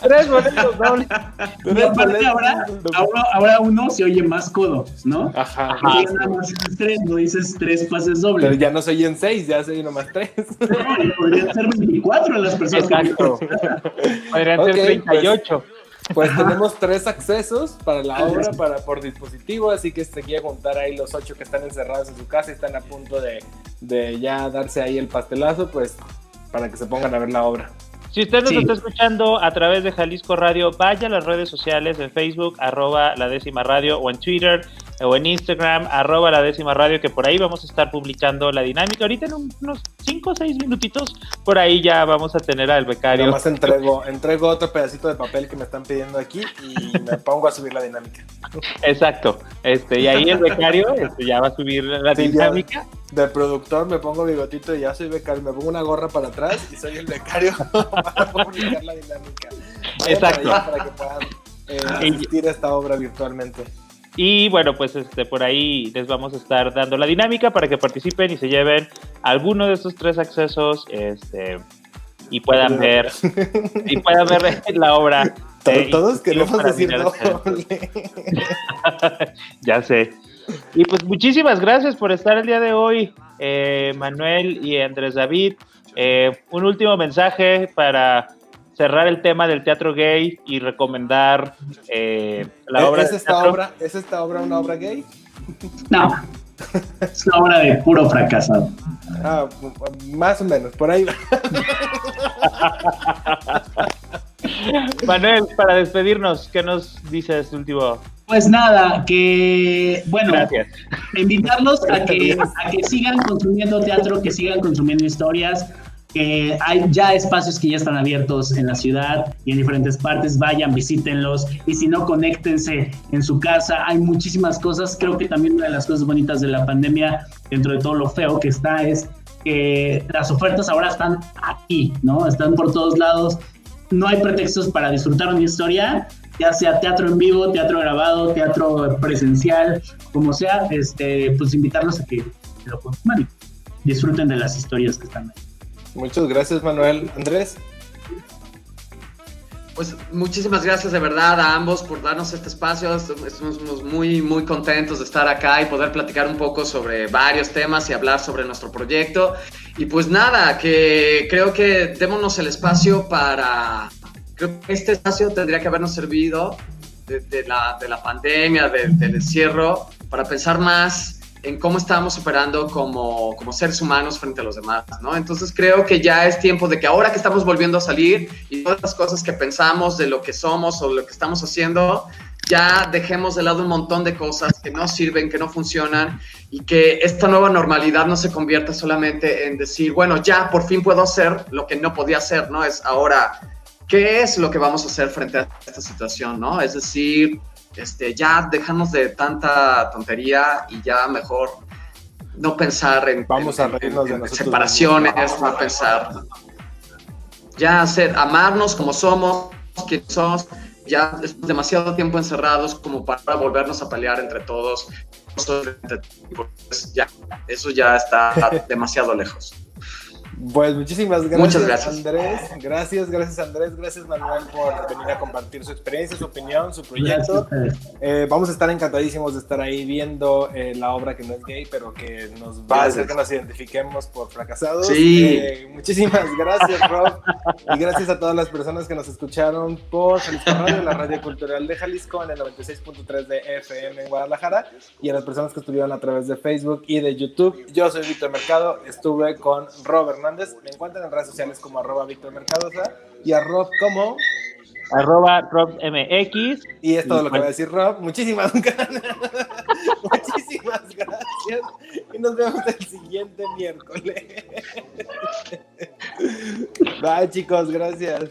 Tres boletos dobles. Y aparte ahora, ahora, ahora uno se oye más codo, ¿no? Ajá. Porque ya nada más dices tres, no dices tres pases Pero dobles. ya no soy en seis, ya soy nomás tres. No, y podrían ser 24 las personas. que- Exacto. Podrían ser 38. Pues tenemos tres accesos para la obra para por dispositivo, así que se quiere juntar ahí los ocho que están encerrados en su casa y están a punto de, de ya darse ahí el pastelazo, pues para que se pongan a ver la obra. Si usted nos Sí. está escuchando a través de Jalisco Radio, vaya a las redes sociales en Facebook, arroba la décima radio, o en Twitter, o en Instagram, arroba la décima radio, que por ahí vamos a estar publicando la dinámica. Ahorita en un- unos 5 o 6 minutitos, por ahí ya vamos a tener al becario. Nada más entrego, entrego otro pedacito de papel que me están pidiendo aquí y me pongo a subir la dinámica. Exacto. Este, y ahí el becario este, ya va a subir la Sí, ya. De productor me pongo bigotito y ya soy becario, me pongo una gorra para atrás y soy el becario para publicar la dinámica. Vayan Exacto. para, que puedan eh, asistir a esta obra virtualmente. Y bueno, pues este, por ahí les vamos a estar dando la dinámica para que participen y se lleven alguno de estos tres accesos este, y puedan ver y puedan ver la obra. To- eh, Todos queremos decir doble. ya sé. Y pues muchísimas gracias por estar el día de hoy, eh, Manuel y Andrés David. Eh, un último mensaje para cerrar el tema del teatro gay y recomendar eh, la obra. ¿Es de esta obra, ¿Es esta obra una obra gay? No, es una obra de puro fracasado. Ah, más o menos, por ahí va. Manuel, para despedirnos, ¿qué nos dices último? Pues nada, que bueno, Gracias. invitarlos a que, a que sigan consumiendo teatro, que sigan consumiendo historias, que hay ya espacios que ya están abiertos en la ciudad y en diferentes partes, vayan, visítenlos y si no, conéctense en su casa, hay muchísimas cosas, creo que también una de las cosas bonitas de la pandemia, dentro de todo lo feo que está, es que las ofertas ahora están aquí, ¿no? Están por todos lados, no hay pretextos para disfrutar una historia, ya sea teatro en vivo, teatro grabado, teatro presencial, como sea, este, pues invitarlos a que, que lo consuman y disfruten de las historias que están ahí. Muchas gracias, Manuel. Andrés. Pues muchísimas gracias de verdad a ambos por darnos este espacio. Estamos muy, muy contentos de estar acá y poder platicar un poco sobre varios temas y hablar sobre nuestro proyecto. Y pues nada, que creo que démonos el espacio para... Creo que este espacio tendría que habernos servido de, de la, de la pandemia, de- del encierro, para pensar más en cómo estábamos operando como, como seres humanos frente a los demás, ¿no? Entonces creo que ya es tiempo de que ahora que estamos volviendo a salir y todas las cosas que pensamos de lo que somos o lo que estamos haciendo, ya dejemos de lado un montón de cosas que no sirven, que no funcionan y que esta nueva normalidad no se convierta solamente en decir, bueno, ya por fin puedo hacer lo que no podía hacer, ¿no? Es ahora, ¿qué es lo que vamos a hacer frente a esta situación, ¿no? Es decir, este, ya dejarnos de tanta tontería y ya mejor no pensar en, Vamos en- a reírnos en- de en nosotros separaciones, mismos. no pensar. Ya hacer, amarnos como somos, quienes somos, ya es demasiado tiempo encerrados como para volvernos a pelear entre todos. Pues ya, eso ya está demasiado lejos. Pues muchísimas gracias, Muchas gracias. Andrés. Gracias, gracias Andrés, gracias Manuel por venir a compartir su experiencia, su opinión, su proyecto. Eh, vamos a estar encantadísimos de estar ahí viendo eh, la obra que no es gay, pero que nos va a hacer que nos identifiquemos por fracasados. Sí. Eh, muchísimas gracias, Rob. y gracias a todas las personas que nos escucharon por Jalisco Radio, la radio cultural de Jalisco, en el 96.3 de FM en Guadalajara, y a las personas que estuvieron a través de Facebook y de YouTube. Yo soy Víctor Mercado, estuve con Rob Hernández Hernández. Me encuentran en redes sociales como arroba Víctor Mercadosa y a Rob como arroba RobMX. Y es todo lo que va a decir Rob. Muchísimas gracias. Muchísimas gracias. Y nos vemos el siguiente miércoles. Bye chicos, gracias.